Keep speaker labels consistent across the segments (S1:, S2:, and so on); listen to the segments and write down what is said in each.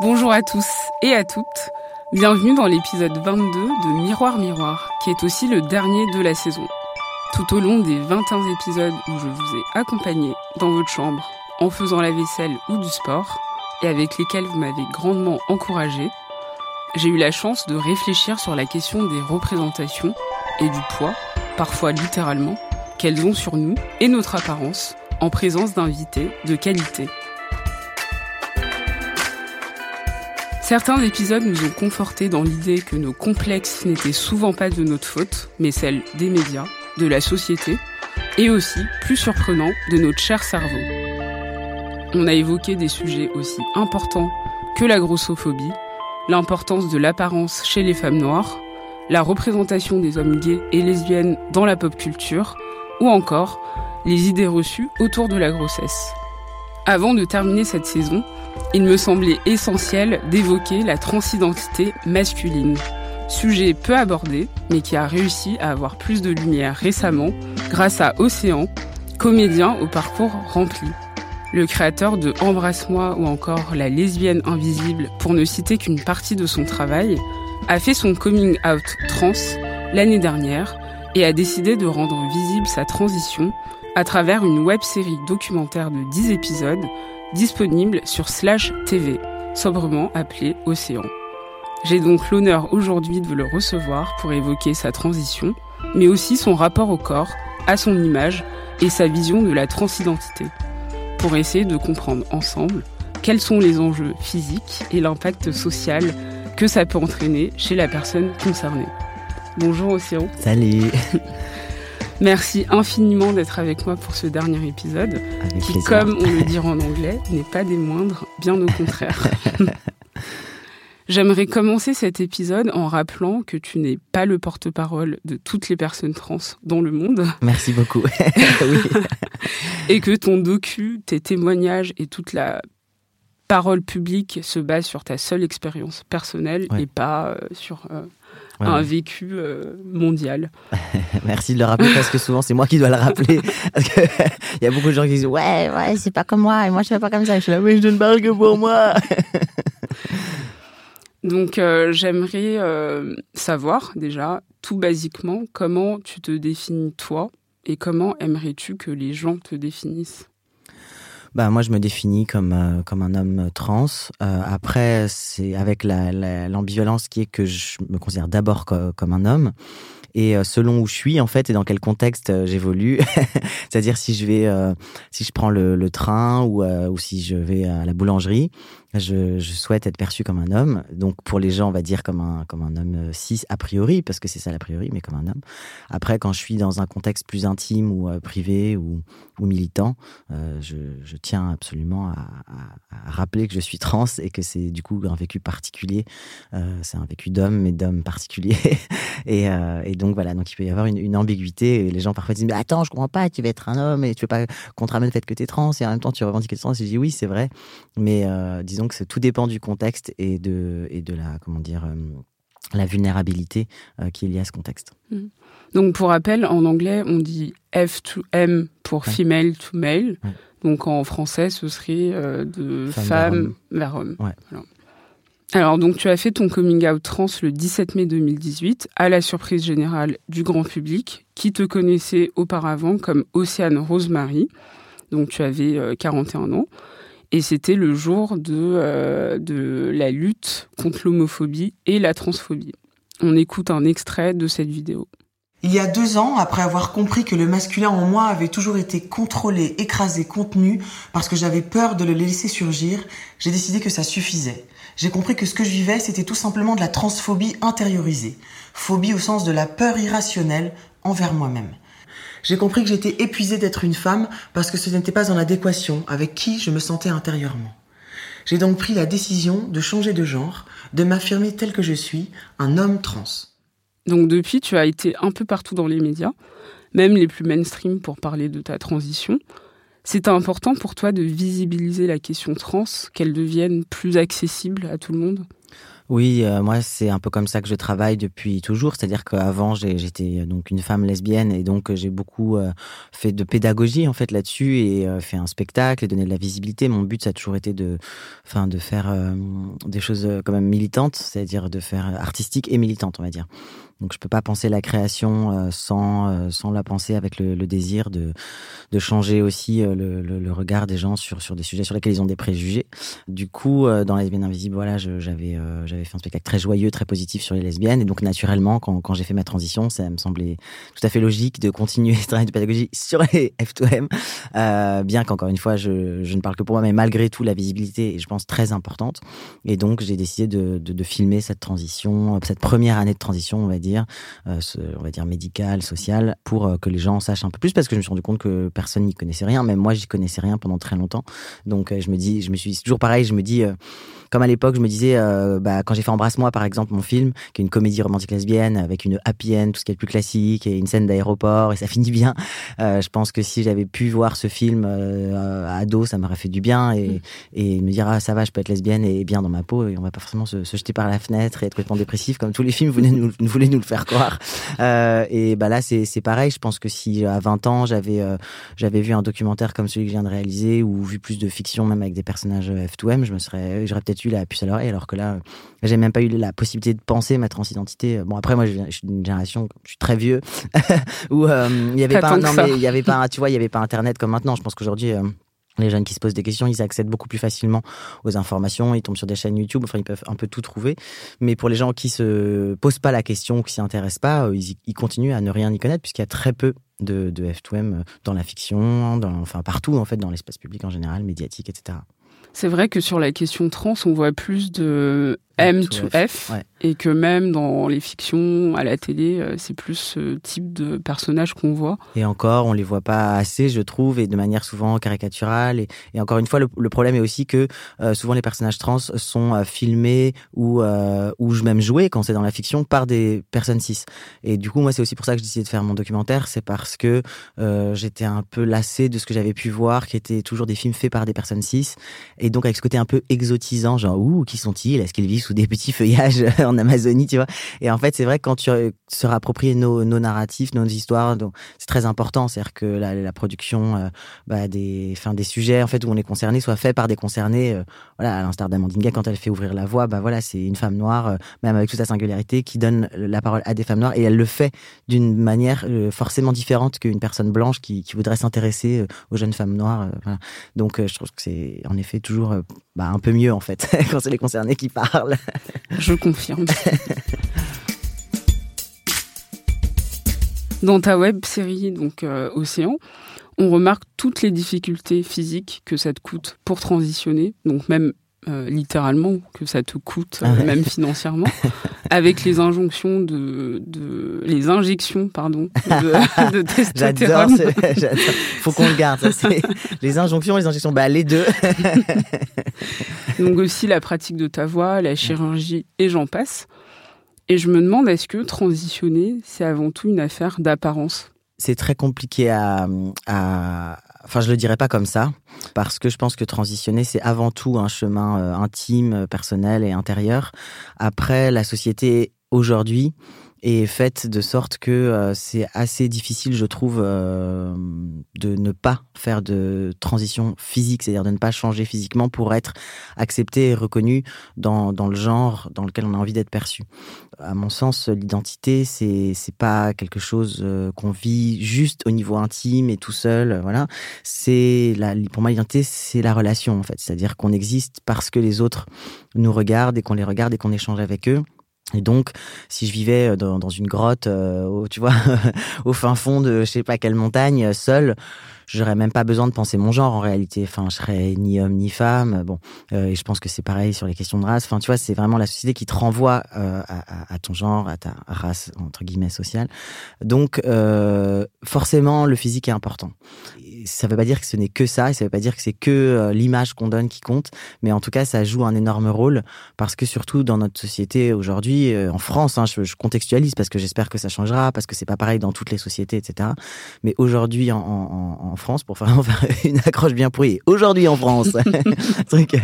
S1: Bonjour à tous et à toutes. Bienvenue dans l'épisode 22 de Miroir Miroir, qui est aussi le dernier de la saison. Tout au long des 21 épisodes où je vous ai accompagné dans votre chambre en faisant la vaisselle ou du sport, et avec lesquels vous m'avez grandement encouragé, j'ai eu la chance de réfléchir sur la question des représentations et du poids, parfois littéralement, qu'elles ont sur nous et notre apparence en présence d'invités de qualité. Certains épisodes nous ont confortés dans l'idée que nos complexes n'étaient souvent pas de notre faute, mais celle des médias, de la société, et aussi, plus surprenant, de notre cher cerveau. On a évoqué des sujets aussi importants que la grossophobie, l'importance de l'apparence chez les femmes noires, la représentation des hommes gays et lesbiennes dans la pop culture, ou encore les idées reçues autour de la grossesse. Avant de terminer cette saison, il me semblait essentiel d'évoquer la transidentité masculine, sujet peu abordé, mais qui a réussi à avoir plus de lumière récemment grâce à Océan, comédien au parcours rempli. Le créateur de Embrasse-moi ou encore La lesbienne invisible, pour ne citer qu'une partie de son travail, a fait son coming out trans l'année dernière et a décidé de rendre visible sa transition à travers une web série documentaire de 10 épisodes disponible sur Slash TV, sobrement appelée Océan. J'ai donc l'honneur aujourd'hui de le recevoir pour évoquer sa transition, mais aussi son rapport au corps, à son image et sa vision de la transidentité pour essayer de comprendre ensemble quels sont les enjeux physiques et l'impact social que ça peut entraîner chez la personne concernée. Bonjour Océan.
S2: Salut.
S1: Merci infiniment d'être avec moi pour ce dernier épisode, qui, comme on le dit en anglais, n'est pas des moindres, bien au contraire. J'aimerais commencer cet épisode en rappelant que tu n'es pas le porte-parole de toutes les personnes trans dans le monde.
S2: Merci beaucoup.
S1: et que ton docu, tes témoignages et toute la parole publique se basent sur ta seule expérience personnelle et pas euh, sur euh, un vécu euh, mondial.
S2: Merci de le rappeler parce que souvent c'est moi qui dois le rappeler. Il y a beaucoup de gens qui disent ouais ouais c'est pas comme moi et moi je fais pas comme ça. Je suis là oui je ne parle que pour moi.
S1: Donc j'aimerais savoir déjà, tout basiquement, comment tu te définis toi et comment aimerais-tu que les gens te définissent?
S2: Bah, moi, je me définis comme, euh, comme un homme trans. après, c'est avec l'ambivalence qui est que je me considère d'abord comme un homme et selon où je suis en fait et dans quel contexte j'évolue. C'est-à-dire si je vais, si je prends le, le train ou, ou si je vais à la boulangerie, je, je, souhaite être perçu comme un homme. Donc pour les gens, on va dire comme un, comme un homme cis a priori, parce que c'est ça l'a priori, mais comme un homme. Après, quand je suis dans un contexte plus intime ou euh, privé ou, ou militant, euh, je, je, tiens absolument à, à, à, rappeler que je suis trans et que c'est du coup un vécu particulier. Euh, c'est un vécu d'homme, mais d'homme particulier. et, euh, et, donc voilà, donc il peut y avoir une, une, ambiguïté. Et les gens parfois disent mais attends, je comprends pas, tu veux être un homme et tu veux pas ramène le fait que tu es trans et en même temps tu revendiques que tu es trans. Et je dis oui, c'est vrai, mais euh, disons donc tout dépend du contexte et de, et de la, comment dire, euh, la vulnérabilité euh, qui est liée à ce contexte. Mmh.
S1: Donc pour rappel, en anglais, on dit F to M pour female to male. Ouais. Donc en français, ce serait euh, de femme, vers homme.
S2: Ouais.
S1: Alors. Alors, donc, tu as fait ton coming out trans le 17 mai 2018, à la surprise générale du grand public, qui te connaissait auparavant comme Océane Rosemary. Donc, tu avais euh, 41 ans. Et c'était le jour de, euh, de la lutte contre l'homophobie et la transphobie. On écoute un extrait de cette vidéo.
S3: Il y a deux ans, après avoir compris que le masculin en moi avait toujours été contrôlé, écrasé, contenu, parce que j'avais peur de le laisser surgir, j'ai décidé que ça suffisait. J'ai compris que ce que je vivais, c'était tout simplement de la transphobie intériorisée. Phobie au sens de la peur irrationnelle envers moi-même. J'ai compris que j'étais épuisée d'être une femme parce que ce n'était pas en adéquation avec qui je me sentais intérieurement. J'ai donc pris la décision de changer de genre, de m'affirmer tel que je suis, un homme trans.
S1: Donc depuis, tu as été un peu partout dans les médias, même les plus mainstream pour parler de ta transition. C'est important pour toi de visibiliser la question trans, qu'elle devienne plus accessible à tout le monde?
S2: Oui, euh, moi c'est un peu comme ça que je travaille depuis toujours. C'est-à-dire qu'avant j'étais euh, donc une femme lesbienne et donc euh, j'ai beaucoup fait de pédagogie en fait là-dessus et fait un spectacle et donné de la visibilité. Mon but ça a toujours été de, enfin de faire des choses quand même militantes, c'est-à-dire de faire artistique et militante on va dire. Donc je peux pas penser la création euh, sans euh, sans la penser avec le, désir de de changer aussi euh, le, le, regard des gens sur sur des sujets sur lesquels ils ont des préjugés. Du coup, dans Lesbiennes Invisibles, voilà, j'avais fait un spectacle très joyeux, très positif sur les lesbiennes, et donc naturellement, quand quand j'ai fait ma transition, ça me semblait tout à fait logique de continuer ce travail de pédagogie sur les F2M, euh, bien qu'encore une fois, je je ne parle que pour moi, mais malgré tout, la visibilité est, je pense, très importante, et donc j'ai décidé de, de de filmer cette transition, cette première année de transition, on va dire, euh, on va dire médical, social, pour euh, que les gens sachent un peu plus, parce que je me suis rendu compte que personne n'y connaissait rien, même moi j'y connaissais rien pendant très longtemps. Donc euh, je me dis, je me suis toujours pareil, je me dis comme à l'époque, je me disais, bah, quand j'ai fait Embrasse-moi, par exemple, mon film, qui est une comédie romantique lesbienne avec une happy end, tout ce qui est le plus classique, et une scène d'aéroport, et ça finit bien. Je pense que si j'avais pu voir ce film à ado, ça m'aurait fait du bien et, mm. et me dire, ah, ça va, je peux être lesbienne et bien dans ma peau, et on va pas forcément se, se jeter par la fenêtre et être complètement dépressif, comme tous les films voulaient nous, voulaient nous le faire croire. Euh, et bah là, c'est pareil. Je pense que si à 20 ans, j'avais euh, j'avais vu un documentaire comme celui que je viens de réaliser, ou vu plus de fiction, même avec des personnages F2M, je me serais, j'aurais peut-être eu la puce à l'oreille, alors que là, j'ai même pas eu la possibilité de penser ma transidentité. Bon, après, moi, je, suis d'une génération, je suis très vieux, où euh, il y avait pas, non, mais il y avait pas, tu vois, il y avait pas Internet comme maintenant. Je pense qu'aujourd'hui, euh, les jeunes qui se posent des questions, ils accèdent beaucoup plus facilement aux informations, ils tombent sur des chaînes YouTube, enfin ils peuvent un peu tout trouver. Mais pour les gens qui se posent pas la question, qui s'y intéressent pas, euh, ils, continuent à ne rien y connaître puisqu'il y a très peu de, de F2M dans la fiction, dans, enfin partout en fait, dans l'espace public en général, médiatique, etc.
S1: C'est vrai que sur la question trans, on voit plus de M to F, et que même dans les fictions, à la télé, euh, c'est plus ce type de personnage qu'on voit.
S2: Et encore, on les voit pas assez, je trouve, et de manière souvent caricaturale. Et, encore une fois, le, problème est aussi que euh, souvent les personnages trans sont euh, filmés ou ou même joués quand c'est dans la fiction par des personnes cis. Et du coup, moi, c'est aussi pour ça que j'ai décidé de faire mon documentaire, c'est parce que j'étais un peu lassé de ce que j'avais pu voir, qui étaient toujours des films faits par des personnes cis, et donc avec ce côté un peu exotisant, genre ouh, qui sont-ils? Est-ce qu'ils vivent sous des petits feuillages Amazonie, tu vois. Et en fait, c'est vrai que quand tu se rappropries nos, nos narratifs, nos histoires, c'est très important. C'est-à-dire que la, production euh, bah, des, enfin, des sujets en fait où on est concerné soit fait par des concernés. Euh, voilà, à l'instar d'Amandine quand elle fait ouvrir la voie, bah voilà, c'est une femme noire, euh, même avec toute sa singularité, qui donne la parole à des femmes noires et elle le fait d'une manière forcément différente qu'une personne blanche qui, voudrait s'intéresser aux jeunes femmes noires. Donc, je trouve que c'est en effet toujours bah, un peu mieux en fait quand c'est les concernés qui parlent.
S1: Je confirme. Dans ta web série donc euh, Océan, on remarque toutes les difficultés physiques que ça te coûte pour transitionner, donc même euh, littéralement que ça te coûte, euh, ah même financièrement, avec les injonctions de, de les injections pardon de, de testostérone.
S2: J'adore, faut qu'on le garde. Ça, les injonctions, les injections, bah les deux.
S1: Donc aussi la pratique de ta voix, la chirurgie et j'en passe. Et je me demande est-ce que transitionner, c'est avant tout une affaire d'apparence?
S2: C'est très compliqué à, à Enfin, je le dirais pas comme ça, parce que je pense que transitionner, c'est avant tout un chemin euh, intime, personnel et intérieur. Après, la société aujourd'hui est faite de sorte que euh, c'est assez difficile, je trouve, euh, de ne pas faire de transition physique, c'est-à-dire de ne pas changer physiquement pour être accepté et reconnu dans, dans le genre dans lequel on a envie d'être perçu. À mon sens, l'identité, c'est c'est pas quelque chose euh, qu'on vit juste au niveau intime et tout seul, voilà. C'est la, pour moi l'identité, c'est la relation en fait, c'est-à-dire qu'on existe parce que les autres nous regardent et qu'on les regarde et qu'on échange avec eux Et donc, si je vivais dans, dans une grotte, au, tu vois, au fin fond de je sais pas quelle montagne, seul, j'aurais même pas besoin de penser mon genre en réalité. Enfin, je serais ni homme ni femme. Bon, euh, et je pense que c'est pareil sur les questions de race. Enfin, tu vois, c'est vraiment la société qui te renvoie euh, à, ton genre, à ta race entre guillemets sociale. Donc, euh, forcément, le physique est important. Ça veut pas dire que ce n'est que ça, et ça veut pas dire que c'est que euh, l'image qu'on donne qui compte, mais en tout cas, ça joue un énorme rôle parce que surtout dans notre société aujourd'hui, euh, en France, hein, je, je, contextualise parce que j'espère que ça changera, parce que c'est pas pareil dans toutes les sociétés, etc. Mais aujourd'hui, en, en, en France, pour faire une accroche bien pourrie. Aujourd'hui en France, truc.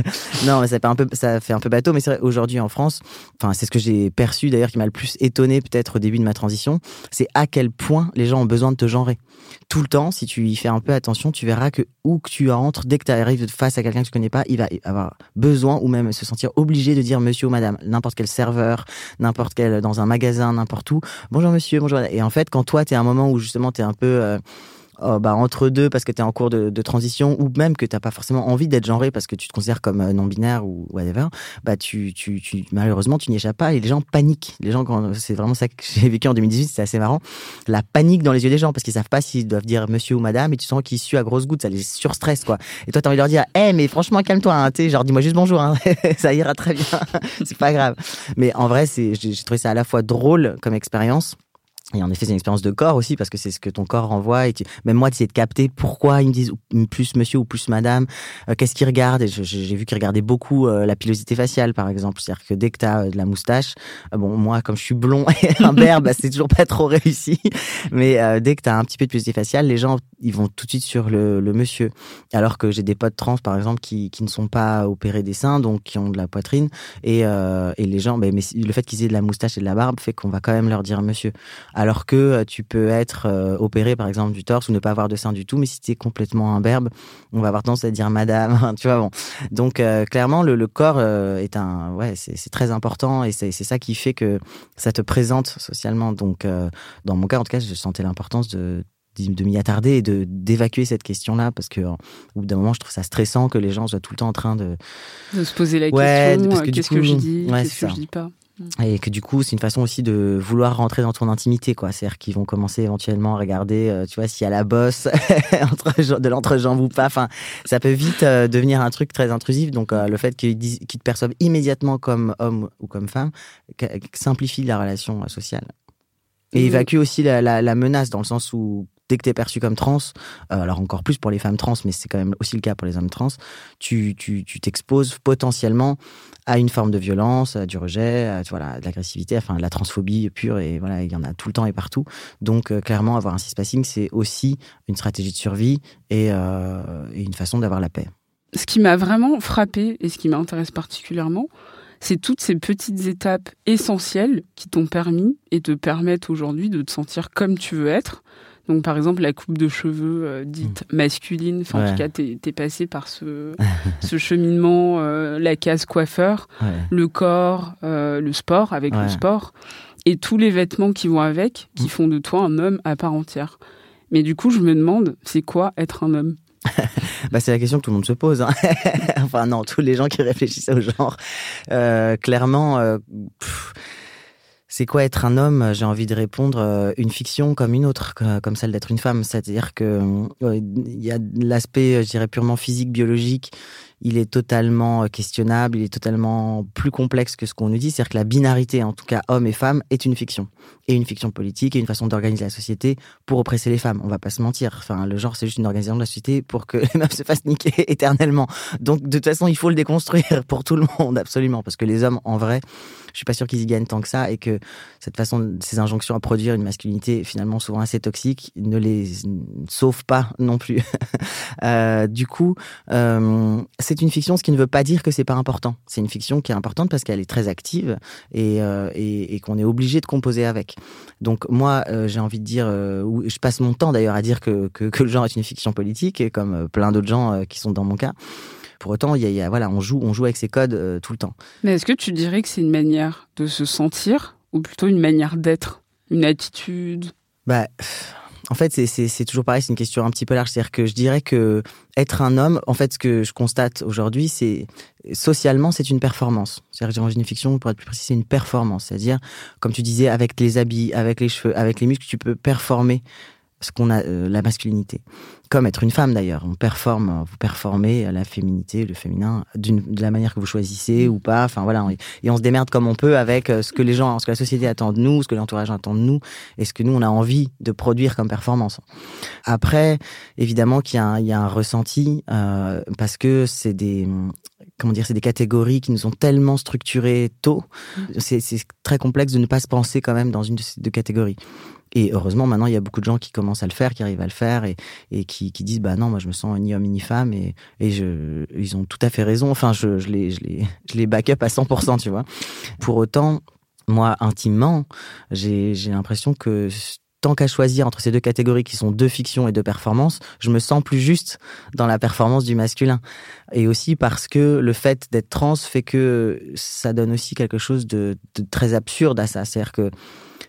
S2: Non, mais ça fait un peu, ça fait un peu bateau, mais c'est vrai. Aujourd'hui en France, enfin, c'est ce que j'ai perçu d'ailleurs qui m'a le plus étonné peut-être au début de ma transition, c'est à quel point les gens ont besoin de te genrer. Tout le temps, si tu y fais un peu attention, tu verras que où que tu entres, dès que tu arrives face à quelqu'un que tu connais pas, il va avoir besoin ou même se sentir obligé de dire monsieur ou madame, n'importe quel serveur, n'importe quel dans un magasin, n'importe où. Bonjour monsieur, bonjour. Et en fait, quand toi, tu es à un moment où justement tu es un peu euh, oh, bah, entre deux parce que tu es en cours de, transition ou même que tu n'as pas forcément envie d'être genré parce que tu te considères comme euh, non-binaire ou whatever, bah, tu, tu, tu, malheureusement, tu n'y échappes pas et les gens paniquent. Les gens, c'est vraiment ça que j'ai vécu en 2018, c'est assez marrant. La panique dans les yeux des gens parce qu'ils savent pas s'ils doivent dire monsieur ou madame et tu sens qu'ils suent à grosse goutte, ça les surstresse quoi. Et toi, tu as envie de leur dire, hé, hey, mais franchement, calme-toi, hein, genre dis-moi juste bonjour, hein. ça ira très bien, c'est pas grave. Mais en vrai, j'ai trouvé ça à la fois drôle comme expérience et en effet, c'est une expérience de corps aussi, parce que c'est ce que ton corps renvoie. Et tu... même moi, d'essayer de capter pourquoi ils me disent plus monsieur ou plus madame, euh, qu'est-ce qu'ils regardent. J'ai vu qu'ils regardaient beaucoup euh, la pilosité faciale, par exemple. C'est-à-dire que dès que tu as euh, de la moustache, bon, moi, comme je suis blond et un berbe, bah, c'est toujours pas trop réussi. Mais dès que tu as un petit peu de pilosité faciale, les gens, ils vont tout de suite sur le, le monsieur. Alors que j'ai des potes trans, par exemple, qui, qui ne sont pas opérés des seins, donc qui ont de la poitrine. Et, et les gens, bah, mais le fait qu'ils aient de la moustache et de la barbe fait qu'on va quand même leur dire monsieur alors que euh, tu peux être euh, opéré par exemple du torse ou ne pas avoir de sein du tout, mais si tu es complètement imberbe, on va avoir tendance à dire madame, tu vois bon. Donc euh, clairement le, le corps euh, est un ouais, c'est très important et c'est ça qui fait que ça te présente socialement. Donc euh, dans mon cas en tout cas, je sentais l'importance de de m'y attarder et de d'évacuer cette question-là parce que au bout d'un moment je trouve ça stressant que les gens soient tout le temps en train de
S1: de se poser la ouais, question qu'est-ce que je dis ouais, qu'est-ce que je dis pas
S2: et que du coup, c'est une façon aussi de vouloir rentrer dans ton intimité, quoi. C'est-à-dire qu'ils vont commencer éventuellement à regarder, euh, tu vois, s'il y a la bosse entre de l'entrejambe ou pas. Enfin, ça peut vite euh, devenir un truc très intrusif. Donc, euh, le fait qu'ils qu te perçoivent immédiatement comme homme ou comme femme simplifie la relation sociale. Et évacue aussi la, la, la, menace dans le sens où dès que tu es perçu comme trans, euh, alors encore plus pour les femmes trans, mais c'est quand même aussi le cas pour les hommes trans, tu t'exposes tu, tu potentiellement à une forme de violence, à du rejet, à voilà, de l'agressivité, enfin de la transphobie pure, et voilà, il y en a tout le temps et partout. Donc euh, clairement, avoir un cispassing, c'est aussi une stratégie de survie et, euh, et une façon d'avoir la paix.
S1: Ce qui m'a vraiment frappé et ce qui m'intéresse particulièrement, c'est toutes ces petites étapes essentielles qui t'ont permis et te permettent aujourd'hui de te sentir comme tu veux être, donc, par exemple, la coupe de cheveux euh, dite mmh. masculine, enfin, ouais. en tout cas, t'es es passé par ce, ce cheminement, euh, la case coiffeur, ouais. le corps, euh, le sport, avec ouais. le sport, et tous les vêtements qui vont avec, qui mmh. font de toi un homme à part entière. Mais du coup, je me demande, c'est quoi être un homme?
S2: Bah, c'est la question que tout le monde se pose. Hein. enfin non, tous les gens qui réfléchissent au genre. Clairement, pff, c'est quoi être un homme J'ai envie de répondre euh, une fiction comme une autre, comme celle d'être une femme. C'est-à-dire que il y a l'aspect, je dirais purement physique, biologique. Il est totalement questionnable, il est totalement plus complexe que ce qu'on nous dit. C'est-à-dire que la binarité, en tout cas homme et femme, est une fiction. Et une fiction politique et une façon d'organiser la société pour oppresser les femmes. On va pas se mentir. Enfin, le genre, c'est juste une organisation de la société pour que les meufs se fassent niquer éternellement. Donc, de toute façon, il faut le déconstruire pour tout le monde, absolument. Parce que les hommes, en vrai, je suis pas sûr qu'ils y gagnent tant que ça et que cette façon, ces injonctions à produire une masculinité finalement souvent assez toxique ne les sauve pas non plus. euh, du coup, euh, c'est une fiction, ce qui ne veut pas dire que c'est pas important. C'est une fiction qui est importante parce qu'elle est très active et, euh, et, et qu'on est obligé de composer avec. Donc moi, euh, j'ai envie de dire, euh, je passe mon temps d'ailleurs à dire que, que, que, le genre est une fiction politique, et comme plein d'autres gens qui sont dans mon cas. Pour autant, il y a, il y a, voilà, on joue, on joue avec ces codes euh, tout le temps.
S1: Mais est-ce que tu dirais que c'est une manière de se sentir ou plutôt une manière d'être, une attitude?
S2: Bah, en fait, c'est toujours pareil, c'est une question un petit peu large. C'est-à-dire que je dirais que être un homme, en fait, ce que je constate aujourd'hui, c'est socialement, c'est une performance. C'est-à-dire dans une fiction, pour être plus précis, c'est une performance. C'est-à-dire, comme tu disais, avec les habits, avec les cheveux, avec les muscles, tu peux performer ce qu'on a euh, la masculinité comme être une femme d'ailleurs on performe vous performez la féminité le féminin de la manière que vous choisissez ou pas enfin voilà et on se démerde comme on peut avec euh, ce que les gens ce que la société attend de nous ce que l'entourage attend de nous et ce que nous on a envie de produire comme performance après évidemment qu'il y, y, a un ressenti euh, parce que c'est des comment dire, c'est des catégories qui nous ont tellement structurées tôt. Mmh. C'est très complexe de ne pas se penser quand même dans une de ces deux catégories. Et heureusement, maintenant, il y a beaucoup de gens qui commencent à le faire, qui arrivent à le faire et, et qui, disent, bah non, moi, je me sens ni homme ni femme et, et ils ont tout à fait raison. Enfin, je, je les, je les, je les back up à 100%, tu vois. Pour autant, moi, intimement, j'ai l'impression que tant qu'à choisir entre ces deux catégories qui sont deux fictions et deux performances, je me sens plus juste dans la performance du masculin. Et aussi parce que le fait d'être trans fait que ça donne aussi quelque chose de, de très absurde à ça. C'est-à-dire que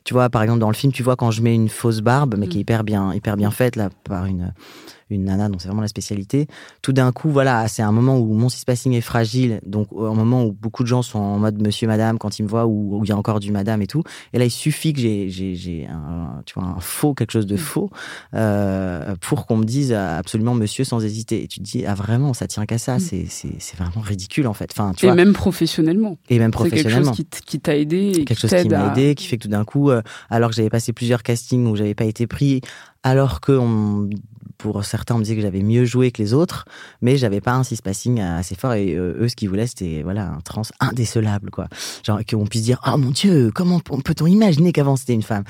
S2: tu vois, par exemple, dans le film, tu vois quand je mets une fausse barbe, mais qui est mm. hyper bien, hyper bien faite, là, par une, une nana dont c'est vraiment la spécialité. Tout d'un coup, voilà, c'est un moment où mon cispassing est fragile, donc un moment où beaucoup de gens sont en mode monsieur, madame quand ils me voient, ou où il y a encore du madame et tout. Et là, il suffit que j'ai, un, tu vois, un faux, quelque chose de mm. faux, euh, pour qu'on me dise absolument monsieur sans hésiter. Et tu te dis, ah vraiment, ça tient qu'à ça, mm. c'est, c'est, c'est vraiment ridicule en fait. Enfin, tu
S1: et même professionnellement.
S2: Et même professionnellement.
S1: quelque chose qui, t'a aidé.
S2: quelque chose qui m'a aidé, qui fait que tout d'un coup, euh, alors que j'avais passé plusieurs castings où j'avais pas été pris, alors que pour certains, on me disait que j'avais mieux joué que les autres, mais j'avais pas un six passing assez fort. Et euh, eux, ce qu'ils voulaient, c'était voilà un trans indécelable, quoi. Genre qu'on puisse dire, oh mon Dieu, comment peut-on imaginer qu'avant c'était une femme?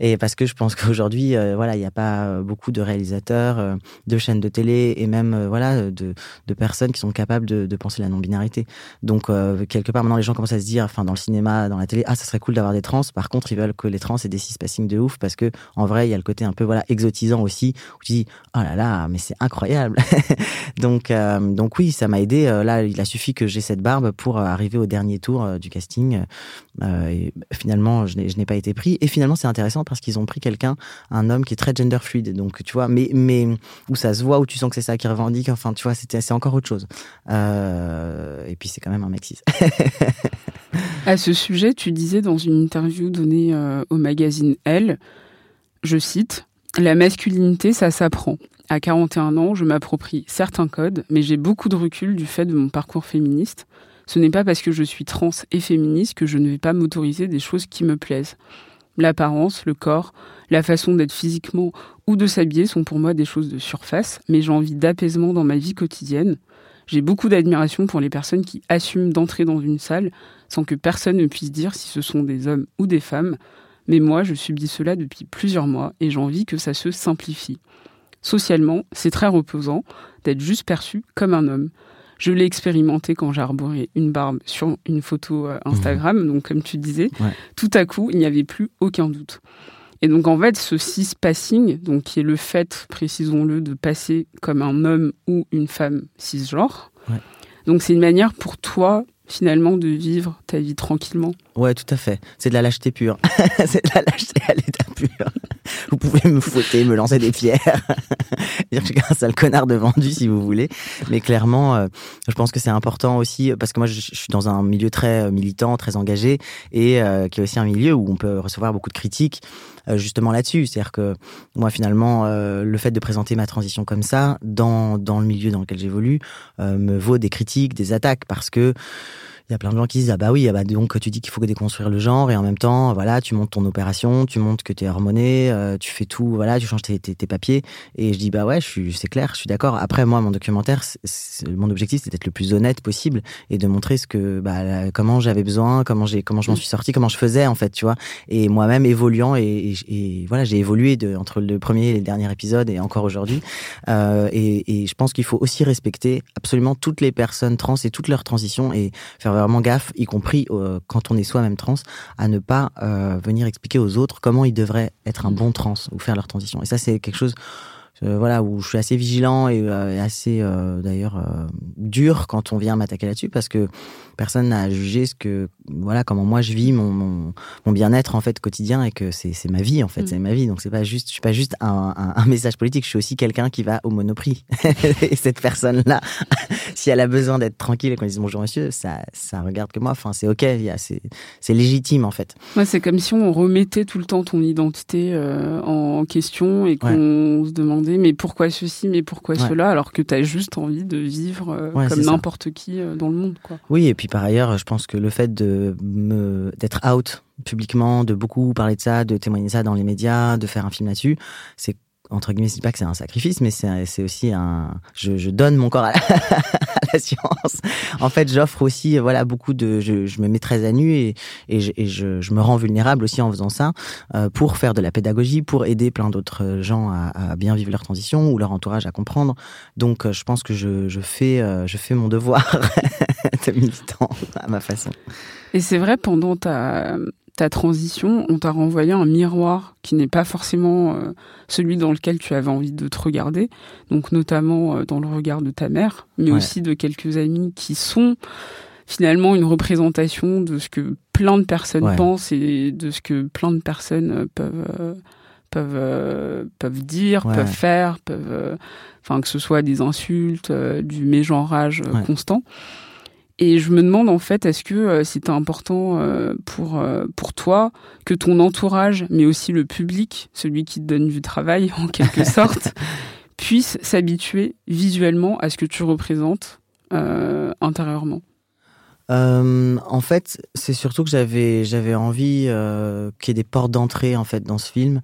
S2: Et parce que je pense qu'aujourd'hui, euh, voilà, il n'y a pas beaucoup de réalisateurs, euh, de chaînes de télé et même voilà de, personnes qui sont capables de, de penser la non-binarité. Donc quelque part, maintenant, les gens commencent à se dire, enfin dans le cinéma, dans la télé, ah ça serait cool d'avoir des trans. Par contre, ils veulent que les trans aient des six passing de ouf parce que en vrai, il y a le côté un peu voilà exotisant aussi où tu dis, oh là là, mais c'est incroyable. donc, euh, donc oui, ça m'a aidé. Euh, là, il a suffi que j'ai cette barbe pour euh, arriver au dernier tour du casting. et finalement, je n'ai pas été pris. Et finalement, c'est intéressant parce qu'ils ont pris quelqu'un, un homme qui est très gender fluide. Donc, tu vois, mais, mais où ça se voit, où tu sens que c'est ça qui revendique. Enfin, tu vois, c'est encore autre chose. et puis, c'est quand même un mec
S1: à ce sujet, tu disais dans une interview donnée au magazine Elle, je cite, La masculinité, ça s'apprend. À 41 ans, je m'approprie certains codes, mais j'ai beaucoup de recul du fait de mon parcours féministe. Ce n'est pas parce que je suis trans et féministe que je ne vais pas m'autoriser des choses qui me plaisent. L'apparence, le corps, la façon d'être physiquement ou de s'habiller sont pour moi des choses de surface, mais j'ai envie d'apaisement dans ma vie quotidienne. J'ai beaucoup d'admiration pour les personnes qui assument d'entrer dans une salle sans que personne ne puisse dire si ce sont des hommes ou des femmes. Mais moi, je subis cela depuis plusieurs mois et j'ai envie que ça se simplifie. Socialement, c'est très reposant d'être juste perçu comme un homme. Je l'ai expérimenté quand j'ai arboré une barbe sur une photo euh, Instagram, donc comme tu disais, tout à coup, il n'y avait plus aucun doute. Et donc en fait, ce cis passing, donc qui est le fait, précisons-le, de passer comme un homme ou une femme cisgenre. Donc c'est une manière pour toi finalement de vivre ta vie tranquillement.
S2: Ouais, tout à fait. C'est de la lâcheté pure. c'est de la lâcheté à l'état pur. Vous pouvez me fouetter, me lancer des pierres, dire que je suis un sale connard de vendu si vous voulez. Mais clairement, euh, je pense que c'est important aussi parce que moi, je, suis dans un milieu très euh, militant, très engagé et euh, qui est aussi un milieu où on peut recevoir beaucoup de critiques justement là-dessus. C'est-à-dire que moi, finalement, le fait de présenter ma transition comme ça dans dans le milieu dans lequel j'évolue me vaut des critiques, des attaques parce que il y a plein de gens qui disent ah bah oui ah bah donc tu dis qu'il faut déconstruire le genre et en même temps voilà tu montes ton opération tu montes que tu es hormoné euh, tu fais tout voilà tu changes tes, tes, papiers. Et je dis bah ouais je suis c'est clair je suis d'accord. Après moi mon documentaire mon objectif c'est d'être le plus honnête possible et de montrer ce que bah comment j'avais besoin comment j'ai comment je m'en suis sorti comment je faisais en fait tu vois. Et moi-même évoluant et, et, voilà j'ai évolué de entre le premier et le dernier épisode et encore aujourd'hui. Euh, et, et je pense qu'il faut aussi respecter absolument toutes les personnes trans et toutes leurs transitions et faire vraiment gaffe, y compris euh, quand on est soi-même trans, à ne pas euh, venir expliquer aux autres comment ils devraient être un bon trans ou faire leur transition. Et ça, c'est quelque chose voilà, où je suis assez vigilant et assez d'ailleurs dur quand on vient m'attaquer là-dessus parce que personne n'a à juger ce que voilà comment moi je vis mon, mon, bien-être en fait quotidien et que c'est ma vie en fait, mm. c'est ma vie. Donc c'est pas juste, je suis pas juste un, un, message politique, je suis aussi quelqu'un qui va au Monoprix. et cette personne-là, si elle a besoin d'être tranquille et qu'on dise bonjour monsieur, ça ça regarde que moi. Enfin c'est ok, c'est légitime en fait.
S1: Ouais, c'est comme si on remettait tout le temps ton identité euh, en question et qu'on se demandait mais pourquoi ceci, mais pourquoi cela, alors que tu as juste envie de vivre euh, comme n'importe qui euh, dans le monde. Quoi.
S2: Oui, et puis par ailleurs, je pense que le fait de me d'être out publiquement, de beaucoup parler de ça, de témoigner ça dans les médias, de faire un film là-dessus, c'est entre guillemets, dis pas que c'est un sacrifice, mais c'est aussi un. Je, donne mon corps à la, science. En fait, j'offre aussi, voilà, beaucoup de. Je, me mets très à nu et, je, me rends vulnérable aussi en faisant ça euh, pour faire de la pédagogie, pour aider plein d'autres gens à, bien vivre leur transition ou leur entourage à comprendre. Donc, euh, je pense que je fais, euh, je fais mon devoir de militant à ma façon.
S1: Et c'est vrai, pendant ta, ta transition, on t'a renvoyé un miroir qui n'est pas forcément euh, celui dans lequel tu avais envie de te regarder, donc notamment euh, dans le regard de ta mère, mais aussi de quelques amis qui sont finalement une représentation de ce que plein de personnes pensent et de ce que plein de personnes euh, peuvent peuvent peuvent dire, peuvent faire, peuvent enfin que ce soit des insultes, du mégenrage constant. Et je me demande en fait, est-ce que euh, c'était important euh, pour, euh, pour toi que ton entourage, mais aussi le public, celui qui te donne du travail en quelque sorte, puisse s'habituer visuellement à ce que tu représentes intérieurement?
S2: Euh, en fait, c'est surtout que j'avais j'avais envie euh, qu'il y ait des portes d'entrée en fait dans ce film,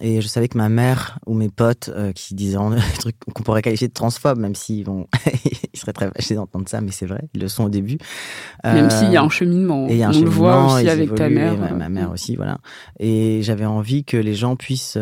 S2: et je savais que ma mère ou mes potes euh, qui disaient des trucs qu'on pourrait qualifier de transphobes, même s'ils vont ils seraient très fâchés d'entendre ça, mais c'est vrai, ils le sont au début.
S1: Même s'il y a un cheminement, et un on le voit aussi avec ta mère,
S2: ma, ma, mère aussi, voilà. Et j'avais envie que les gens puissent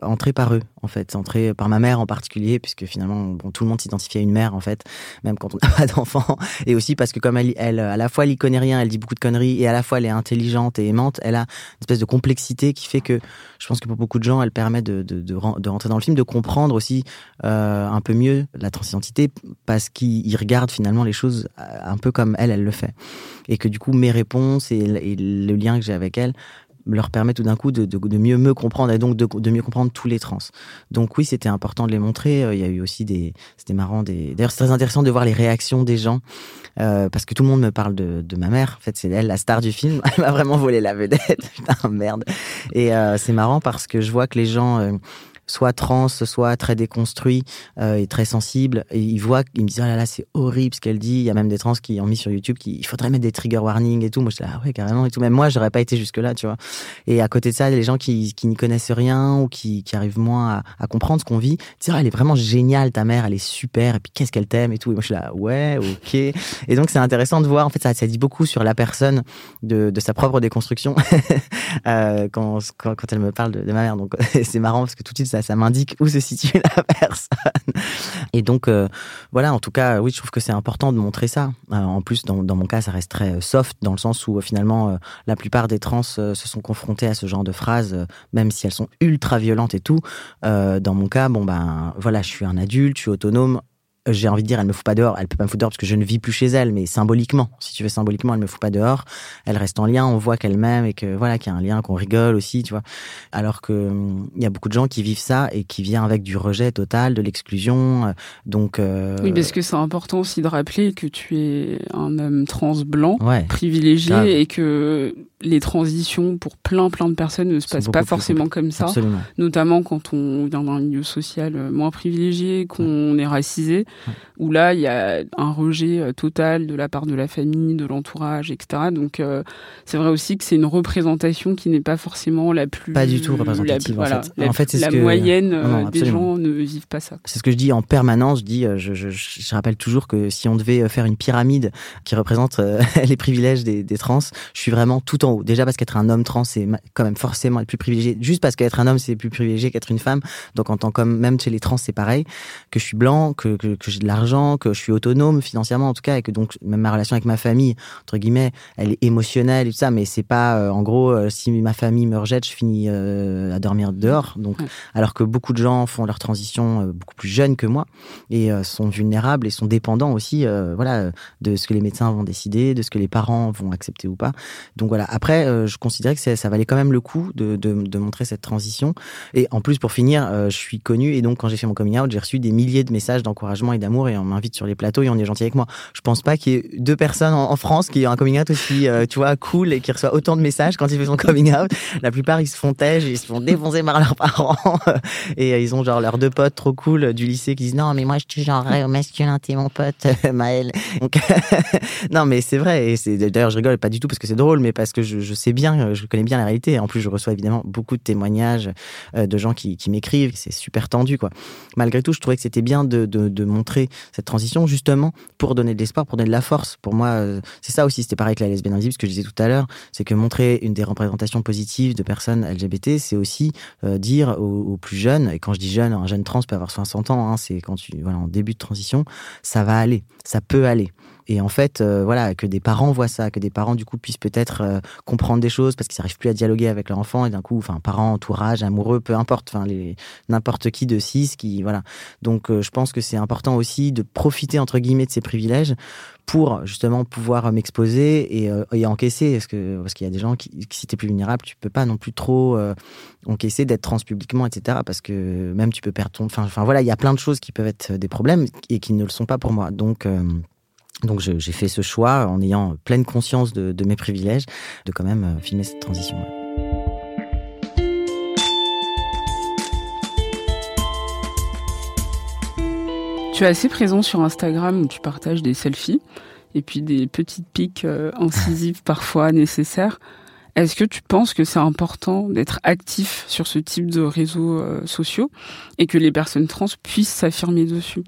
S2: entrer par eux, en fait, entrer par ma mère en particulier, puisque finalement, bon, tout le monde s'identifie à une mère en fait, même quand on n'a pas d'enfant, et aussi parce que comme elle elle, à la fois, elle y connaît rien, elle dit beaucoup de conneries, et à la fois, elle est intelligente et aimante. Elle a une espèce de complexité qui fait que, je pense que pour beaucoup de gens, elle permet de, de, de, rentrer dans le film, de comprendre aussi euh, un peu mieux la transidentité, parce qu'ils regardent finalement les choses euh, un peu comme elle, elle le fait. Et que du coup, mes réponses et, et le lien que j'ai avec elle leur permet tout d'un coup de, mieux me comprendre et donc de, mieux comprendre tous les trans. Donc oui, c'était important de les montrer. Euh, il y a eu aussi des, c'était marrant des. D'ailleurs, c'est très intéressant de voir les réactions des gens euh, parce que tout le monde me parle de, ma mère. En fait, c'est elle la star du film. Elle m'a vraiment volé la vedette. Putain merde. Et euh, c'est marrant parce que je vois que les gens soit trans, soit très déconstruit euh, et très sensible. Et ils voient, ils me disent, oh là là, c'est horrible ce qu'elle dit. Il y a même des trans qui ont mis sur YouTube qu'il faudrait mettre des trigger warnings et tout. Moi, je dis, ah ouais, carrément et tout. Même moi, j'aurais pas été jusque-là, tu vois. Et à côté de ça, les gens qui, qui n'y connaissent rien ou qui, qui arrivent moins à, comprendre ce qu'on vit, disent, oh, elle est vraiment géniale, ta mère, elle est super. Et puis, qu'est-ce qu'elle t'aime et tout. Et moi, je suis là, ouais, ok. Et donc, c'est intéressant de voir. En fait, ça, dit beaucoup sur la personne de, de sa propre déconstruction euh, quand, quand, quand, elle me parle de, de ma mère. Donc, c'est marrant parce que tout de suite, ça ça, m'indique où se situe la personne. Et donc, euh, voilà, en tout cas, oui, je trouve que c'est important de montrer ça. Euh, en plus, dans, dans, mon cas, ça reste très soft, dans le sens où finalement, la plupart des trans se sont confrontés à ce genre de phrases, même si elles sont ultra violentes et tout. dans mon cas, bon, ben, voilà, je suis un adulte, je suis autonome j'ai envie de dire, elle me fout pas dehors. Elle peut pas me foutre dehors parce que je ne vis plus chez elle, mais symboliquement, si tu veux symboliquement, elle me fout pas dehors. Elle reste en lien, on voit qu'elle m'aime et que voilà, qu'il y a un lien, qu'on rigole aussi, tu vois. Alors que il y a beaucoup de gens qui vivent ça et qui viennent avec du rejet total, de l'exclusion. Euh, donc euh...
S1: oui, parce que c'est important aussi de rappeler que tu es un homme trans blanc, privilégié, et que les transitions pour plein plein de personnes ne se passent pas forcément comme ça,
S2: Absolument.
S1: notamment quand on vient d'un milieu social moins privilégié, qu'on est racisé, où là il y a un rejet euh, total de la part de la famille, de l'entourage, etc. Donc euh, c'est vrai aussi que c'est une représentation qui n'est pas forcément la plus
S2: pas du tout représentative.
S1: La,
S2: en fait, la, en fait,
S1: la moyenne des gens ne vivent pas ça.
S2: C'est ce que je dis en permanence. Je dis, je, je, je, rappelle toujours que si on devait faire une pyramide qui représente les privilèges des, des trans, je suis vraiment tout en Déjà parce qu'être un homme trans, c'est quand même forcément être plus privilégié. Juste parce qu'être un homme, c'est plus privilégié qu'être une femme. Donc en tant qu'homme, même chez les trans, c'est pareil. Que je suis blanc, que, que, que j'ai de l'argent, que je suis autonome financièrement en tout cas, et que donc même ma relation avec ma famille, entre guillemets, elle est émotionnelle et tout ça, mais c'est pas en gros si ma famille me rejette, je finis à dormir dehors. Donc, alors que beaucoup de gens font leur transition beaucoup plus jeunes que moi et sont vulnérables et sont dépendants aussi, voilà, de ce que les médecins vont décider, de ce que les parents vont accepter ou pas. Donc voilà. Après, je considérais que ça valait quand même le coup de, de, de montrer cette transition. Et en plus, pour finir, je suis connu et donc quand j'ai fait mon coming out, j'ai reçu des milliers de messages d'encouragement et d'amour et on m'invite sur les plateaux et on est gentil avec moi. Je pense pas qu'il y ait deux personnes en, France qui aient un coming out aussi, tu vois, cool et qui reçoivent autant de messages quand ils font son coming out. La plupart, ils se font têche, ils se font défoncer par leurs parents et ils ont genre leurs deux potes trop cool du lycée qui disent non mais moi je suis genre au masculin, t'es mon pote Maël. Non mais c'est vrai et d'ailleurs je rigole pas du tout parce que c'est drôle mais parce que je, sais bien, je connais bien la réalité. En plus je reçois évidemment beaucoup de témoignages de gens qui, qui m'écrivent, c'est super tendu quoi. Malgré tout, je trouvais que c'était bien de, de, de, montrer cette transition justement pour donner de l'espoir, pour donner de la force. Pour moi, c'est ça aussi. C'était pareil avec la lesbienne invisible, ce que je disais tout à l'heure, c'est que montrer une des représentations positives de personnes LGBT, c'est aussi dire aux, aux, plus jeunes, et quand je dis jeune, un jeune trans peut avoir 60 ans, hein, c'est quand tu voilà en début de transition, ça va aller, ça peut aller. Et en fait, euh, voilà, que des parents voient ça, que des parents du coup puissent peut-être euh, comprendre des choses parce qu'ils n'arrivent plus à dialoguer avec leur enfant et d'un coup, enfin, parents, entourage, amoureux, peu importe, enfin, n'importe qui de six, qui voilà. Donc, euh, je pense que c'est important aussi de profiter entre guillemets de ces privilèges pour justement pouvoir m'exposer et, et, encaisser parce que parce qu'il y a des gens qui, si t'es plus vulnérable tu peux pas non plus trop encaisser d'être trans publiquement etc parce que même tu peux perdre ton enfin enfin voilà il y a plein de choses qui peuvent être des problèmes et qui ne le sont pas pour moi donc donc j'ai fait ce choix en ayant pleine conscience de, de, mes privilèges, de quand même euh, filmer cette transition.
S1: Tu es assez présent sur Instagram où tu partages des selfies et puis des petites piques euh, incisives parfois nécessaires. Est-ce que tu penses que c'est important d'être actif sur ce type de réseaux euh, sociaux et que les personnes trans puissent s'affirmer dessus?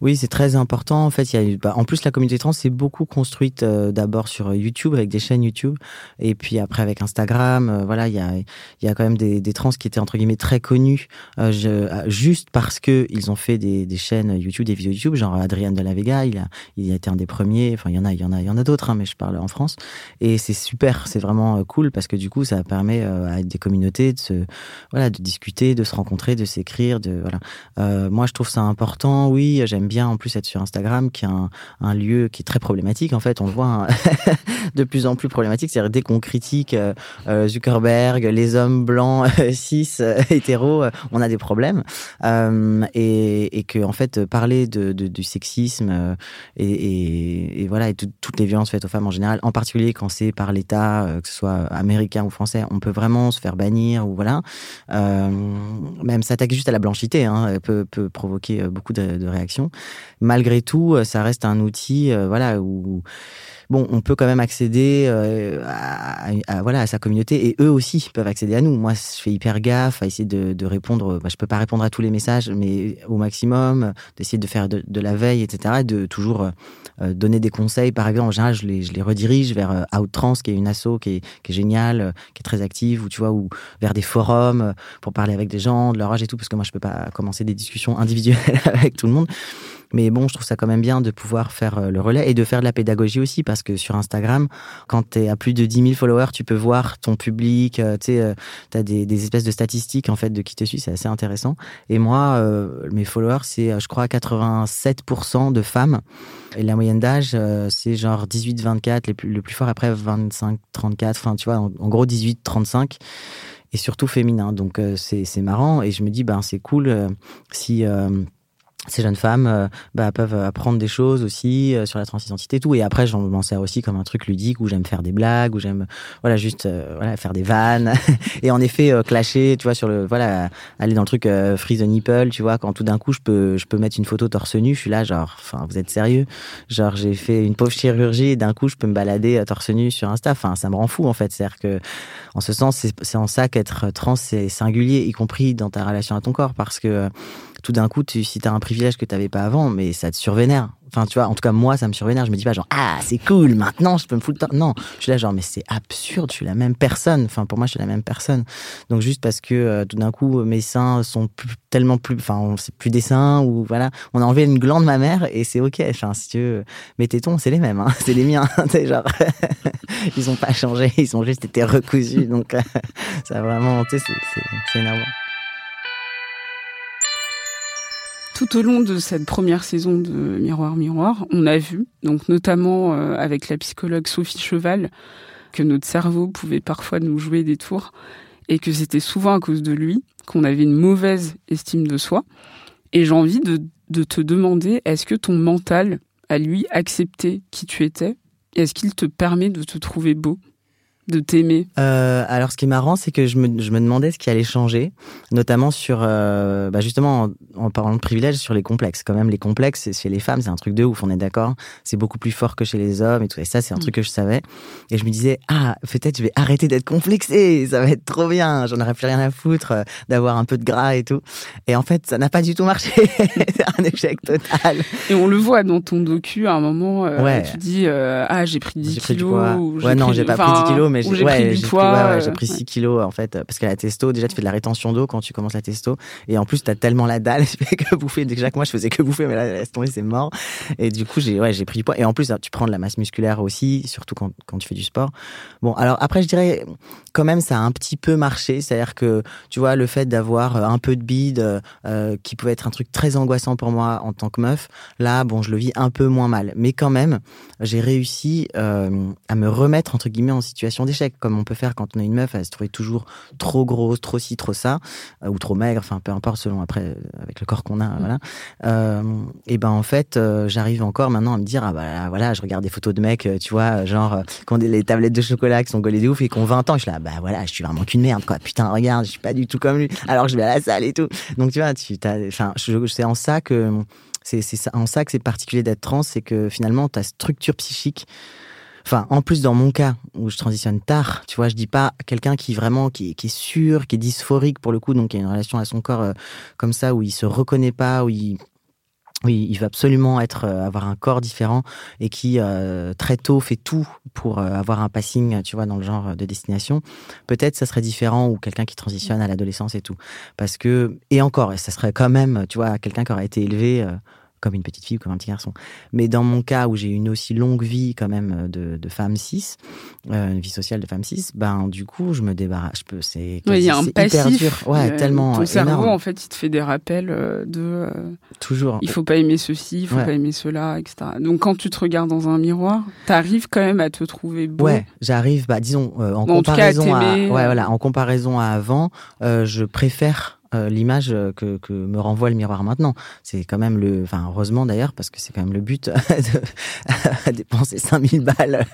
S2: Oui, c'est très important. En fait, il y a, bah, en plus, la communauté trans s'est beaucoup construite euh, d'abord sur YouTube avec des chaînes YouTube, et puis après avec Instagram. Euh, voilà, il y a, il y a quand même des, des trans qui étaient entre guillemets très connus euh, je, juste parce que ils ont fait des, des, chaînes YouTube, des vidéos YouTube. Genre Adrien de la Vega, il a, il a été un des premiers. Enfin, il y en a, il y en a, il y en a d'autres, hein, mais je parle en France. Et c'est super, c'est vraiment cool parce que du coup, ça permet à des communautés de se, voilà, de discuter, de se rencontrer, de s'écrire, de voilà. moi, je trouve ça important. Oui, j'aime bien en plus être sur Instagram, qui est un, lieu qui est très problématique. En fait, on le voit hein, de plus en plus problématique. C'est-à-dire dès qu'on critique euh, euh, Zuckerberg, les hommes blancs, cis, euh, hétéros, on a des problèmes. et, et que en fait, parler de, du sexisme et, voilà et toutes les violences faites aux femmes en général, en particulier quand c'est par l'État, que ce soit américain ou français, on peut vraiment se faire bannir ou voilà. même s'attaquer juste à la blanchité hein, peut, provoquer beaucoup de réactions malgré tout, euh, ça reste un outil, euh, voilà, où bon, on peut quand même accéder euh, à, voilà à sa communauté et eux aussi peuvent accéder à nous. Moi, je fais hyper gaffe à essayer de, répondre. Bah, je peux pas répondre à tous les messages, mais au maximum, d'essayer de faire de, la veille, etc. Et de toujours donner des conseils. Par exemple, en général, je les, redirige vers Outtrans, qui est une asso qui est, qui est géniale, qui est très active, ou tu vois, ou vers des forums pour parler avec des gens de leur âge et tout, parce que moi, je peux pas commencer des discussions individuelles avec tout le monde. Mais bon, je trouve ça quand même bien de pouvoir faire le relais et de faire de la pédagogie aussi, parce que sur Instagram, quand tu à plus de 10 000 followers, tu peux voir ton public, tu sais, tu as des, des, espèces de statistiques en fait de qui te suit, c'est assez intéressant. Et moi, euh, mes followers, c'est je crois 87% de femmes. Et la moyenne d'âge, c'est genre 18-24, le plus fort après 25-34, enfin tu vois, en, gros 18-35 et surtout féminin. Donc c'est marrant et je me dis ben c'est cool euh, si euh, ces jeunes femmes euh, bah, peuvent apprendre des choses aussi euh, sur la transidentité et tout. Et après j'en m'en sers aussi comme un truc ludique où j'aime faire des blagues où j'aime voilà juste euh, voilà faire des vannes. Et en effet clasher tu vois sur le voilà aller dans le truc freeze the nipple tu vois quand tout d'un coup je peux je peux mettre une photo torse nu je suis là genre enfin vous êtes sérieux? Genre j'ai fait une pauvre chirurgie et d'un coup je peux me balader torse nu sur Insta. Enfin ça me rend fou en fait. C'est à dire que en ce sens c'est en ça qu'être trans c'est singulier y compris dans ta relation à ton corps. Parce que tout d'un coup, tu, si tu as un privilège que tu n'avais pas avant, mais ça te survénère. Enfin, tu vois, en tout cas, moi, ça me survénère. Je me dis pas genre, ah, c'est cool, maintenant, je peux me foutre. Non, je suis là, genre, mais c'est absurde, je suis la même personne. Enfin, pour moi, je suis la même personne. Donc, juste parce que euh, tout d'un coup, mes seins sont tellement plus. Enfin, c'est plus des seins, ou voilà, on a enlevé une glande de ma mère et c'est ok. Enfin, si tu veux, mes tétons, c'est les mêmes, hein, c'est les miens. c'est genre, ils ont pas changé, ils ont juste été recousus. Donc, ça vraiment, tu sais, c'est énervant.
S1: Tout au long de cette première saison de Miroir Miroir, on a vu, donc notamment euh, avec la psychologue Sophie Cheval, que notre cerveau pouvait parfois nous jouer des tours et que c'était souvent à cause de lui qu'on avait une mauvaise estime de soi. Et j'ai envie de, de te demander, est-ce que ton mental a lui accepté qui tu étais? Est-ce qu'il te permet de te trouver beau? De t'aimer
S2: euh, Alors, ce qui est marrant, c'est que je me, je me, demandais ce qui allait changer, notamment sur, euh, bah justement, en, parlant de privilèges, sur les complexes. Quand même, les complexes, chez les femmes, c'est un truc de ouf, on est d'accord. C'est beaucoup plus fort que chez les hommes et tout. Et ça, c'est un truc mm. que je savais. Et je me disais, ah, peut-être je vais arrêter d'être complexée, ça va être trop bien. J'en aurais plus rien à foutre euh, d'avoir un peu de gras et tout. Et en fait, ça n'a pas du tout marché. c'est un échec total.
S1: Et on le voit dans ton docu, à un moment, ouais. tu dis, ah, j'ai pris 10 kilos.
S2: ouais, non, j'ai pas pris 10 kilos mais
S1: j'ai pris du poids.
S2: j'ai pris 6 euh. kilos en fait, parce qu'à la testo, déjà tu fais de la rétention d'eau quand tu commences la testo, et en plus tu as tellement la dalle, tu fais que bouffer. Déjà que moi je faisais que bouffer, mais là laisse tomber, c'est mort. Et du coup j'ai ouais, pris du poids, et en plus tu prends de la masse musculaire aussi, surtout quand, quand tu fais du sport. Bon, alors après je dirais quand même ça a un petit peu marché, c'est-à-dire que tu vois le fait d'avoir euh, un peu de bide, euh, qui pouvait être un truc très angoissant pour moi en tant que meuf, là bon je le vis un peu moins mal, mais quand même j'ai réussi euh, à me remettre entre guillemets en situation d'échec comme on peut faire quand on a une meuf, elle se trouvait toujours trop grosse, trop ci, trop ça, euh, ou trop maigre, enfin peu importe selon après euh, avec le corps qu'on a, mm. voilà. Euh, et ben en fait, j'arrive encore maintenant à me dire ah bah voilà, je regarde des photos de mecs, tu vois, genre des, les tablettes de chocolat qui sont gaulées de ouf et qui ont 20 ans, je suis là bah voilà, je suis vraiment qu'une merde quoi. Putain, regarde, je suis pas du tout comme lui. Alors je vais à la salle et tout. Donc tu vois, tu enfin c'est en ça que c'est en ça que c'est particulier d'être trans, c'est que finalement ta structure psychique Enfin, en plus, dans mon cas, où je transitionne tard, tu vois, je dis pas quelqu'un qui vraiment, qui, qui, est sûr, qui est dysphorique pour le coup, donc qui a une relation à son corps euh, comme ça, où il se reconnaît pas, où il, oui, il veut absolument être, euh, avoir un corps différent et qui euh, très tôt fait tout pour avoir un passing, tu vois, dans le genre de destination. Peut-être ça serait différent ou quelqu'un qui transitionne à l'adolescence et tout, parce que et encore, ça serait quand même, tu vois, quelqu'un qui aurait été élevé comme une petite fille ou comme un petit garçon. Mais dans mon cas où j'ai une aussi longue vie quand même euh, de, de femme 6, euh, une vie sociale de femme 6, ben du coup je me débarrasse. Je peux, c'est
S1: il y a un passif,
S2: hyper dur. Ouais, tellement.
S1: Ton cerveau en fait il te fait des rappels euh, de.
S2: Toujours.
S1: Il faut pas aimer ceci, il faut pas aimer cela, etc. Donc quand tu te regardes dans un miroir, t'arrives quand même à te trouver beau.
S2: Ouais, j'arrive. Bah disons en comparaison à, ouais voilà, en comparaison à avant, je préfère euh, l'image que, que, me renvoie le miroir maintenant. C'est quand même le, enfin heureusement d'ailleurs parce que c'est quand même le but de dépenser 5000 balles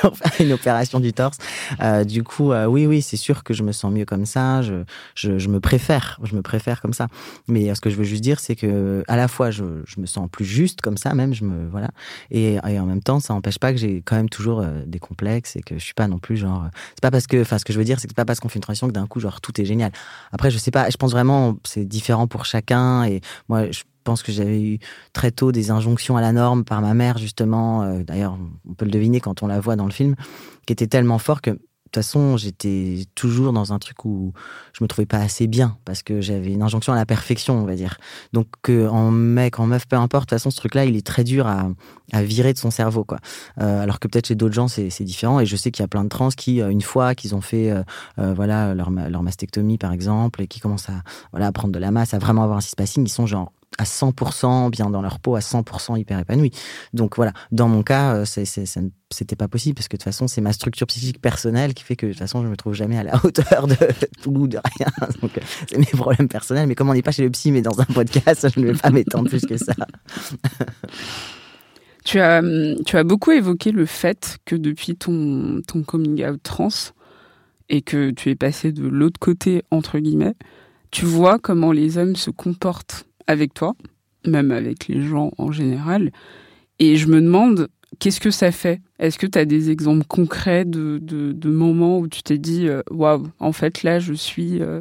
S2: pour faire une opération du torse. Euh, du coup, euh, oui, oui, c'est sûr que je me sens mieux comme ça. Je, je, je, me préfère, je me préfère comme ça. Mais ce que je veux juste dire, c'est que à la fois je, je, me sens plus juste comme ça, même je me voilà, et, et en même temps, ça n'empêche pas que j'ai quand même toujours des complexes et que je suis pas non plus genre. C'est pas parce que, enfin, ce que je veux dire, c'est que c'est pas parce qu'on fait une transition que d'un coup, genre tout est génial. Après, je sais pas je pense vraiment c'est différent pour chacun. Et moi, je pense que j'avais eu très tôt des injonctions à la norme par ma mère, justement. Euh, d'ailleurs, on peut le deviner quand on la voit dans le film, qui était tellement fort que toute façon, j'étais toujours dans un truc où je me trouvais pas assez bien parce que j'avais une injonction à la perfection, on va dire. Donc, en mec, en meuf, peu importe, de toute façon, ce truc-là, il est très dur à, virer de son cerveau, quoi. Euh, alors que peut-être chez d'autres gens, c'est différent. Et je sais qu'il y a plein de trans qui, euh, une fois qu'ils ont fait, euh, voilà, leur, leur, mastectomie, par exemple, et qui commencent à, voilà, prendre de la masse, à vraiment avoir un cispassing, ils sont genre à 100% bien dans leur peau, à 100% hyper épanouis. Donc voilà, dans mon cas, euh, c'était pas possible parce que de toute façon, c'est ma structure psychique personnelle qui fait que de toute façon, je me trouve jamais à la hauteur de tout, de rien. Donc euh, c'est mes problèmes personnels. Mais comme on n'est pas chez le psy, mais dans un podcast, je ne vais pas m'étendre plus que ça.
S1: tu as, tu as beaucoup évoqué le fait que depuis ton, ton coming out trans et que tu es passé de l'autre côté, entre guillemets, tu vois comment les hommes se comportent avec toi, même avec les gens en général. Et je me demande, qu'est-ce que ça fait? Est-ce que tu as des exemples concrets de, de, moments où tu t'es dit, euh, waouh, en fait, là, je suis euh,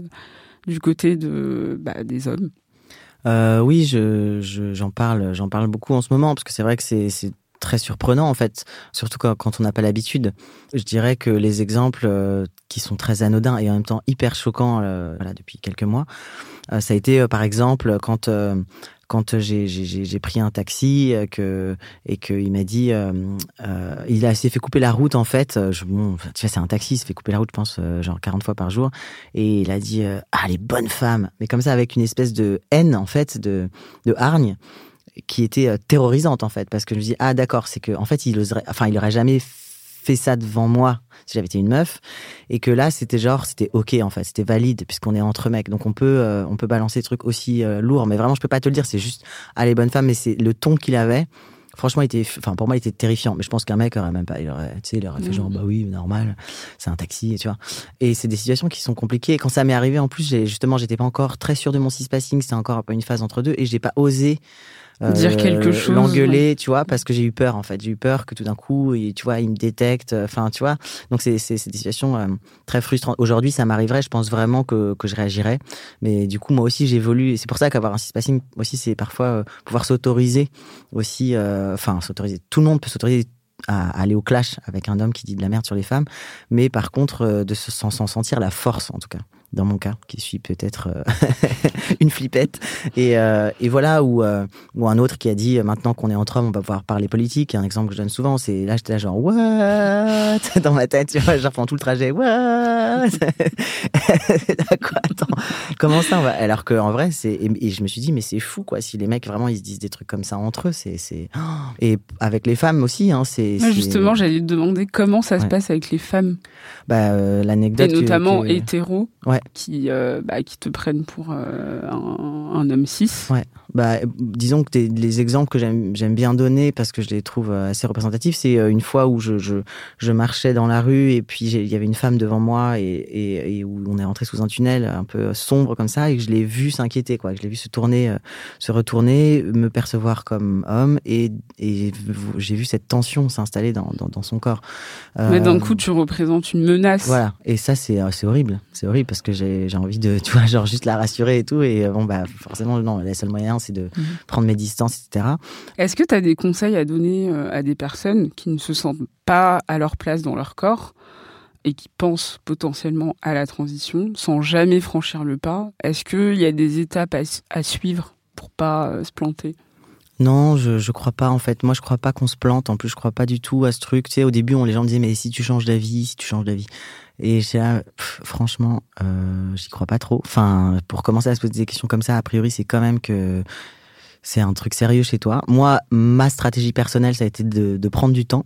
S1: du côté de, bah, des hommes?
S2: Euh, Oui, je, j'en parle, j'en parle beaucoup en ce moment parce que c'est vrai que c'est très surprenant en fait, surtout quand, on n'a pas l'habitude. Je dirais que les exemples euh, qui sont très anodins et en même temps hyper choquants euh, voilà, depuis quelques mois, euh, ça a été par exemple quand quand j'ai pris un taxi que, et qu'il m'a dit, il a s'est fait couper la route en fait. Je, bon, tu c'est un taxi, il s'est fait couper la route, je pense, genre 40 fois par jour. Et il a dit, ah les bonnes femmes, mais comme ça avec une espèce de haine en fait, de, de hargne qui était euh, terrorisante en fait parce que je me dis ah d'accord c'est que en fait il oserait enfin il aurait jamais fait ça devant moi si j'avais été une meuf. Et que là c'était genre c'était ok en fait c'était valide puisqu'on est entre mecs. Donc on peut euh, on peut balancer des trucs aussi euh, lourds. Mais vraiment je peux pas te le dire c'est juste ah les bonnes femmes mais c'est le ton qu'il avait franchement il était enfin pour moi il était terrifiant. Mais je pense qu'un mec aurait même pas il aurait tu sais il aurait fait genre mmh. bah oui normal c'est un taxi tu vois. Et c'est des situations qui sont compliquées. Et quand ça m'est arrivé en plus justement j'étais pas encore très sûr de mon cis passing. C'était encore un peu une phase entre deux. Et j'ai pas osé
S1: dire quelque euh, chose
S2: l'engueuler tu vois parce que j'ai eu peur en fait. J'ai eu peur que tout d'un coup il, tu vois il me détecte enfin tu vois. Donc c'est c'est des situations euh, très frustrantes. Aujourd'hui ça m'arriverait je pense vraiment que, que je réagirais. Mais du coup moi aussi j'évolue. Et c'est pour ça qu'avoir un passing aussi c'est parfois euh, pouvoir s'autoriser aussi enfin s'autoriser. Tout le monde peut s'autoriser à aller au clash avec un homme qui dit de la merde sur les femmes, mais par contre de s'en sentir la force en tout cas dans mon cas, qui suis peut-être euh, une flippette. Et, euh, et voilà, ou, euh, ou un autre qui a dit maintenant qu'on est entre hommes, on va pouvoir parler politique. Un exemple que je donne souvent, c'est là, j'étais là genre, what? Dans ma tête, tu vois, genre pendant tout le trajet, what? Quoi, attends, comment ça on va... Alors qu'en vrai, c'est. Et, je me suis dit, mais c'est fou, quoi, si les mecs vraiment ils se disent des trucs comme ça entre eux, c'est. Et avec les femmes aussi, hein, c'est.
S1: justement, j'allais te demander comment ça se passe avec les femmes.
S2: Bah, l'anecdote.
S1: Et notamment hétéro.
S2: Ouais
S1: qui, euh, bah, qui te prennent pour euh, un, homme cis.
S2: Ouais. Bah, disons que les exemples que j'aime bien donner parce que je les trouve euh, assez représentatifs, c'est une fois où je, je, je, marchais dans la rue et puis il y avait une femme devant moi et, et, où on est rentré sous un tunnel un peu sombre comme ça et que je l'ai vu s'inquiéter, quoi. Je l'ai vu se tourner, se retourner, me percevoir comme homme et, et j'ai vu cette tension s'installer dans, dans, dans, son corps.
S1: Mais d'un coup, tu représentes une menace.
S2: Voilà. Et ça, c'est horrible. C'est horrible parce que j'ai envie de, tu vois, genre juste la rassurer et tout. Et euh, bon, bah, forcément, non, le seul moyen, c'est de mhm. prendre mes distances, etc.
S1: Est-ce que tu as des conseils à donner euh, à des personnes qui ne se sentent pas à leur place dans leur corps et qui pensent potentiellement à la transition sans jamais franchir le pas? Est-ce qu'il y a des étapes à, suivre pour pas euh, se planter?
S2: Non, je, je crois pas en fait. Moi, je crois pas qu'on se plante. En plus, je crois pas du tout à ce truc. Tu sais, au début, on, les gens me disaient mais si tu changes d'avis, si tu changes d'avis. Et franchement, euh, j'y crois pas trop. Enfin, pour commencer à se poser des questions comme ça, a priori, c'est quand même que c'est un truc sérieux chez toi. Moi, ma stratégie personnelle, ça a été de prendre du temps.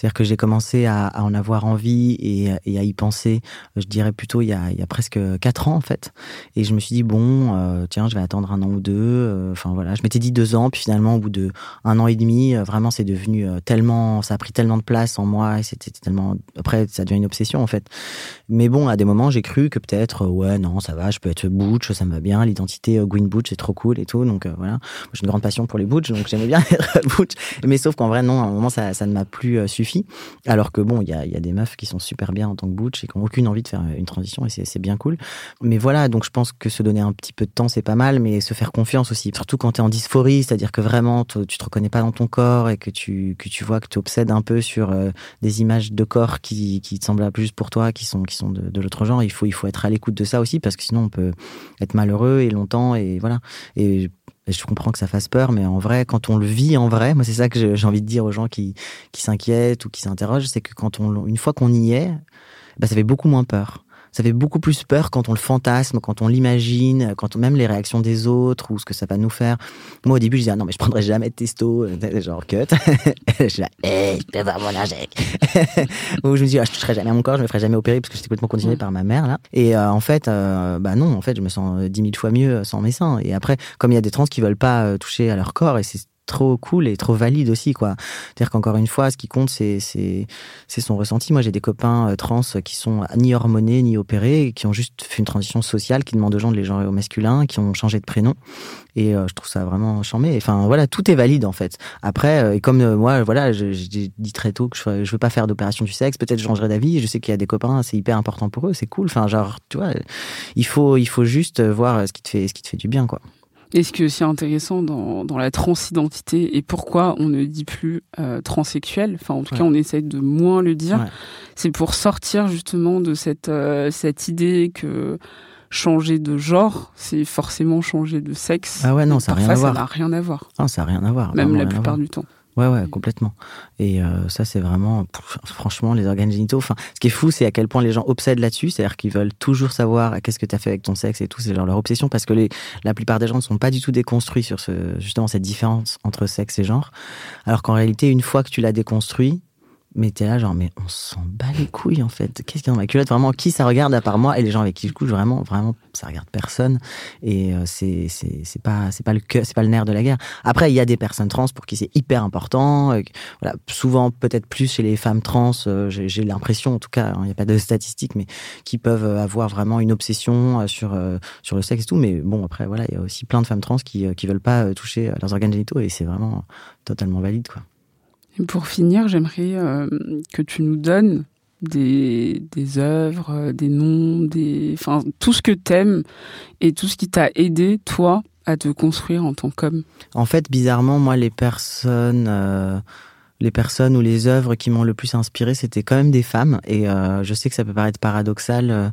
S2: C'est-à-dire que j'ai commencé à, en avoir envie et, à y penser, je dirais plutôt il y, a, il y a presque quatre ans en fait. Et je me suis dit bon, euh, tiens, je vais attendre un an ou deux. Euh, enfin voilà, je m'étais dit deux ans, puis finalement au bout de un an et demi, euh, vraiment c'est devenu tellement, ça a pris tellement de place en moi et c'était tellement. Après, ça devient une obsession en fait. Mais bon, à des moments, j'ai cru que peut-être ouais non, ça va, je peux être butch, ça me va bien, l'identité Gwyn Butch c'est trop cool et tout. Donc voilà, j'ai une grande passion pour les butch, donc j'aimais bien être butch. Mais sauf qu'en vrai non, à un moment ça, ça ne m'a plus suffi alors que bon, il y a, des meufs qui sont super bien en tant que butch et qui n'ont aucune envie de faire une transition et c'est bien cool. Mais voilà, donc je pense que se donner un petit peu de temps, c'est pas mal, mais se faire confiance aussi. Surtout quand tu es en dysphorie, c'est-à-dire que vraiment, tu te reconnais pas dans ton corps et que tu, vois que tu obsèdes un peu sur euh, des images de corps qui, te semblent plus pour toi, qui sont, qui sont de, l'autre genre. Il faut, il faut être à l'écoute de ça aussi parce que sinon on peut être malheureux et longtemps et voilà. Et je comprends que ça fasse peur, mais en vrai, quand on le vit en vrai, moi c'est ça que j'ai envie de dire aux gens qui, qui s'inquiètent ou qui s'interrogent, c'est que quand on, une fois qu'on y est, bah, ça fait beaucoup moins peur ça fait beaucoup plus peur quand on le fantasme, quand on l'imagine, quand on, même les réactions des autres ou ce que ça va nous faire. Moi, au début, je disais, ah non, mais je prendrai jamais de testo, euh, genre cut. je suis là, hey, je peux voir mon inject. ou je me dis, ah, je toucherai jamais à mon corps, je me ferai jamais opérer parce que j'étais complètement conditionné par ma mère, là. Et euh, en fait, euh, bah non, en fait, je me sens dix mille fois mieux sans mes seins. Et après, comme il y a des trans qui veulent pas toucher à leur corps, et c'est trop cool et trop valide aussi quoi. C'est-à-dire qu'encore une fois, ce qui compte c'est son ressenti. Moi, j'ai des copains euh, trans qui sont ni hormonés ni opérés, qui ont juste fait une transition sociale, qui demandent aux gens de les genrer au masculin, qui ont changé de prénom. Et euh, je trouve ça vraiment charmé. Enfin voilà, tout est valide en fait. Après, euh, et comme moi, voilà, j'ai dit très tôt que je, je veux pas faire d'opération du sexe. Peut-être je changerai d'avis. Je sais qu'il y a des copains, c'est hyper important pour eux, c'est cool. Enfin genre, tu vois, il faut il faut juste voir ce qui te fait ce qui te fait du bien quoi.
S1: Et ce qui est aussi intéressant dans, dans la transidentité et pourquoi on ne dit plus euh, transsexuel, enfin en tout cas on essaye de moins le dire, c'est pour sortir justement de cette, euh, cette idée que changer de genre, c'est forcément changer de sexe.
S2: Ah ouais, non, ça n'a rien à voir.
S1: Ça n'a rien à voir.
S2: Non, ça n'a rien à voir.
S1: Même la plupart du temps.
S2: Ouais, ouais, complètement. Et euh, ça, c'est vraiment, franchement, les organes génitaux. Enfin, ce qui est fou, c'est à quel point les gens obsèdent là-dessus. C'est-à-dire qu'ils veulent toujours savoir qu'est-ce que tu as fait avec ton sexe et tout. C'est leur obsession parce que la plupart des gens ne sont pas du tout déconstruits sur ce, justement cette différence entre sexe et genre. Alors qu'en réalité, une fois que tu l'as déconstruit, mais t'es là, genre, mais on s'en bat les couilles, en fait. Qu'est-ce qu'il y a dans ma culotte? Vraiment, qui ça regarde à part moi Et les gens avec qui je couche, vraiment, vraiment, ça regarde personne. Et euh, c'est, c'est, pas, c'est pas le c'est pas le nerf de la guerre. Après, il y a des personnes trans pour qui c'est hyper important. Euh, voilà, souvent, peut-être plus chez les femmes trans, euh, j'ai, l'impression, en tout cas, hein, il n'y a pas de statistiques, mais qui peuvent avoir vraiment une obsession sur, sur le sexe et tout. Mais bon, après, voilà, il y a aussi plein de femmes trans qui, qui veulent pas toucher leurs organes génitaux et c'est vraiment totalement valide, quoi
S1: pour finir, j'aimerais euh, que tu nous donnes des, œuvres, euh, des noms, des, enfin, tout ce que t'aimes et tout ce qui t'a aidé, toi, à te construire en tant qu'homme.
S2: En fait, bizarrement, moi, les personnes, euh, les personnes ou les œuvres qui m'ont le plus inspiré, c'était quand même des femmes. Et je sais que ça peut paraître paradoxal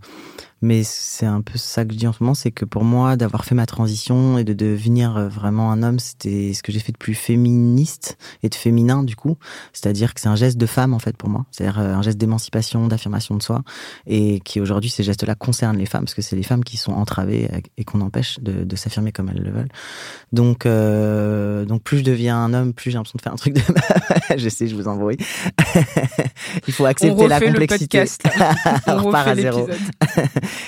S2: mais c'est un peu ça que je dis en ce moment, c'est que pour moi, d'avoir fait ma transition et de devenir euh, vraiment un homme, c'était ce que j'ai fait de plus féministe et de féminin du coup. C'est-à-dire que c'est un geste de femme en fait pour moi. C'est-à-dire euh, un geste d'émancipation, d'affirmation de soi, et qui aujourd'hui ces gestes-là concernent les femmes parce que c'est les femmes qui sont entravées et qu'on empêche de, de s'affirmer comme elles le veulent. Donc, euh, donc plus je deviens un homme, plus j'ai l'impression de faire un truc de. je sais, je vous embrouille. Il faut accepter la complexité.
S1: Le podcast, On,
S2: On repart à zéro.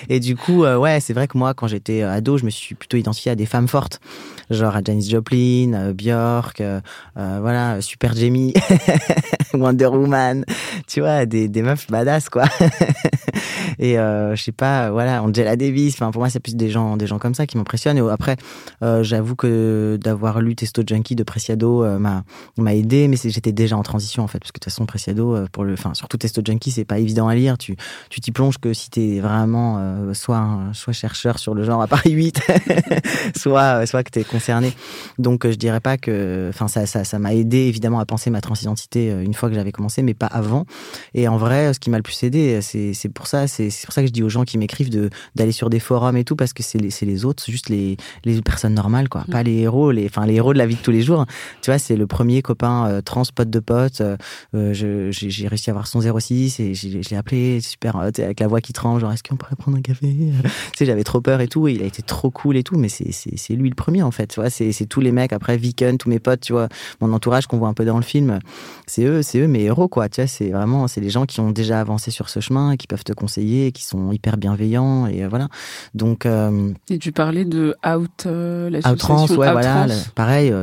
S2: Et du coup, euh, ouais, c'est vrai que moi, quand j'étais euh, ado, je me suis plutôt identifié à des femmes fortes, genre à Janis Joplin, euh, Björk, voilà, Super Jamie, Wonder Woman, tu vois, des, des meufs badass, quoi. et je sais pas, voilà, Angela Davis. Enfin, pour moi, c'est plus des gens, des gens comme ça qui m'impressionnent. Et après, j'avoue que d'avoir lu Testo Junkie de Preciado m'a m'a aidé, mais j'étais déjà en transition en fait, parce que de toute façon, Preciado, pour le, enfin, surtout Testo Junkie, c'est pas évident à lire. Tu tu t'y plonges que si t'es vraiment euh, soit, soit chercheur sur le genre à Paris 8, soit, soit que tu es Donc euh, je dirais pas que. Enfin, ça m'a ça, ça aidé évidemment à penser ma transidentité euh, une fois que j'avais commencé, mais pas avant. Et en vrai, ce qui m'a le plus aidé, c'est pour ça c'est pour ça que je dis aux gens qui m'écrivent d'aller sur des forums et tout, parce que c'est les, les autres, juste les, les personnes normales, quoi. Pas les héros, les, enfin, les héros de la vie de tous les jours. Tu vois, c'est le premier copain trans, pote de pote. j'ai réussi à avoir son 06 et je l'ai appelé super, avec la voix qui tremble, genre, est-ce qu'on pourrait prendre un café? tu sais, j'avais trop peur et tout. Et il a été trop cool et tout. Mais c'est lui le premier, en fait. Tu vois, c'est tous les mecs. Après, Viken, tous mes potes, tu vois, mon entourage qu'on voit un peu dans le film. C'est eux, c'est eux mes héros, quoi. Tu vois, c'est vraiment, c'est les gens qui ont déjà avancé sur ce chemin, qui peuvent te conseiller, qui sont hyper bienveillants. Et euh, voilà. Donc. Euh,
S1: et tu parlais de Out, euh,
S2: Trans, ouais, voilà. pareil,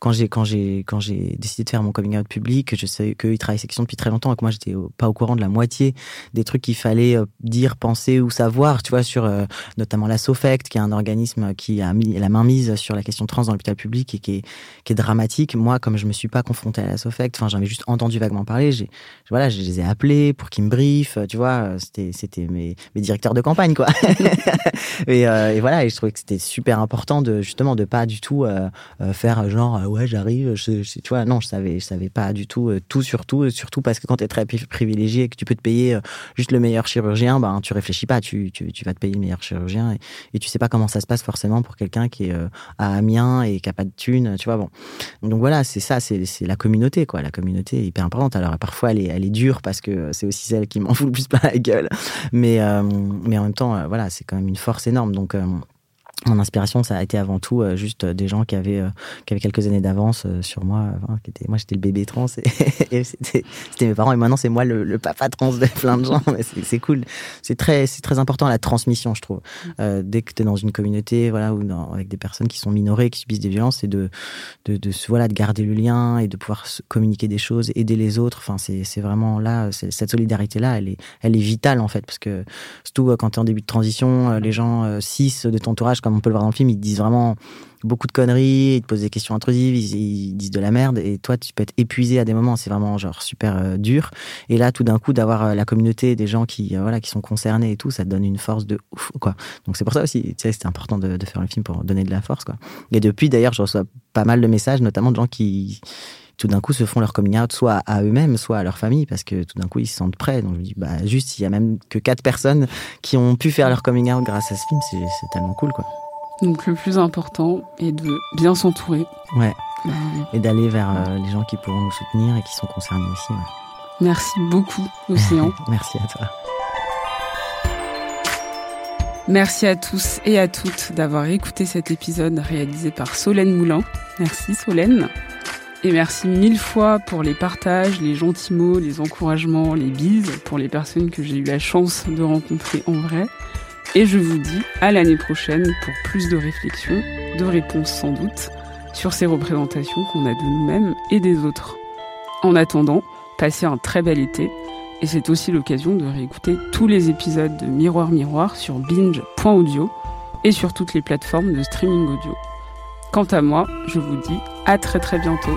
S2: quand j'ai quand j'ai quand j'ai décidé de faire mon coming out public, je sais qu'ils travaillent section depuis très longtemps et que moi j'étais pas au courant de la moitié des trucs qu'il fallait dire, penser ou savoir, tu vois, sur euh, notamment la SOFECT, qui est un organisme qui a mis la main mise sur la question trans dans l'hôpital public et qui est, dramatique. Moi, comme je me suis pas confronté à la SOFECT, enfin, j'en ai juste entendu vaguement parler. J'ai, voilà, je les ai appelés pour qu'ils me briefent, tu vois. C'était, c'était mes, directeurs de campagne, quoi. et, euh, et, voilà, et je trouvais que c'était super important de justement de pas du tout euh, faire genre ouais, j'arrive, tu vois. Non, je savais, je savais pas du tout tout sur tout, surtout parce que quand tu es très privilégié et que tu peux te payer juste le meilleur chirurgien, ben tu réfléchis pas, tu, tu, vas te payer le meilleur chirurgien et, et, tu sais pas comment ça se passe forcément pour quelqu'un qui est euh, Amiens et qui a pas de thunes, tu vois. Bon, donc voilà, c'est ça, c'est la communauté, quoi. La communauté hyper importante. Alors parfois elle est, elle est dure parce que c'est aussi celle qui m'en fout le plus plein la gueule, mais euh, mais en même temps, euh, voilà, c'est quand même une force énorme. Donc mon inspiration, ça a été avant tout euh, juste euh, des gens qui avaient, euh, qui avaient quelques années d'avance sur moi. moi, j'étais le bébé trans et, c'était, mes parents. Et maintenant, c'est moi le, papa trans de plein de gens. c'est, cool. C'est très, important la transmission, je trouve. dès que tu es dans une communauté, voilà, ou avec des personnes qui sont minorées, qui subissent des violences, c'est de, voilà, de garder le lien et de pouvoir communiquer des choses, aider les autres. Enfin, c'est, vraiment là, cette solidarité-là, elle est, elle est vitale en fait, parce que surtout quand tu es en début de transition, les gens cis de ton entourage comme on peut le voir dans le film, ils disent vraiment beaucoup de conneries, ils te posent des questions intrusives, ils, disent de la merde, et toi, tu peux être épuisé à des moments, c'est vraiment genre super euh, dur. Et là, tout d'un coup, d'avoir euh, la communauté des gens qui, euh, voilà, qui sont concernés et tout, ça te donne une force de ouf, quoi. Donc c'est pour ça aussi, tu c'était important de, de, faire le film pour donner de la force, quoi. Et depuis, d'ailleurs, je reçois pas mal de messages, notamment de gens qui tout d'un coup se font leur coming out soit à eux-mêmes, soit à leur famille, parce que tout d'un coup ils se sentent prêts. Donc je me dis, bah juste, il y a même que quatre personnes qui ont pu faire leur coming out grâce à ce film, c'est tellement cool, quoi.
S1: Donc le plus important est de bien s'entourer.
S2: Ouais. Bah et d'aller vers euh, les gens qui pourront nous soutenir et qui sont concernés aussi. Ouais.
S1: Merci beaucoup, Océan.
S2: Merci à toi.
S1: Merci à tous et à toutes d'avoir écouté cet épisode réalisé par Solène Moulin. Merci Solène. Et merci mille fois pour les partages, les gentils mots, les encouragements, les bises pour les personnes que j'ai eu la chance de rencontrer en vrai. Et je vous dis à l'année prochaine pour plus de réflexions, de réponses sans doute, sur ces représentations qu'on a de nous-mêmes et des autres. En attendant, passez un très bel été, et c'est aussi l'occasion de réécouter tous les épisodes de Miroir Miroir sur binge.audio et sur toutes les plateformes de streaming audio. Quant à moi, je vous dis à très très bientôt.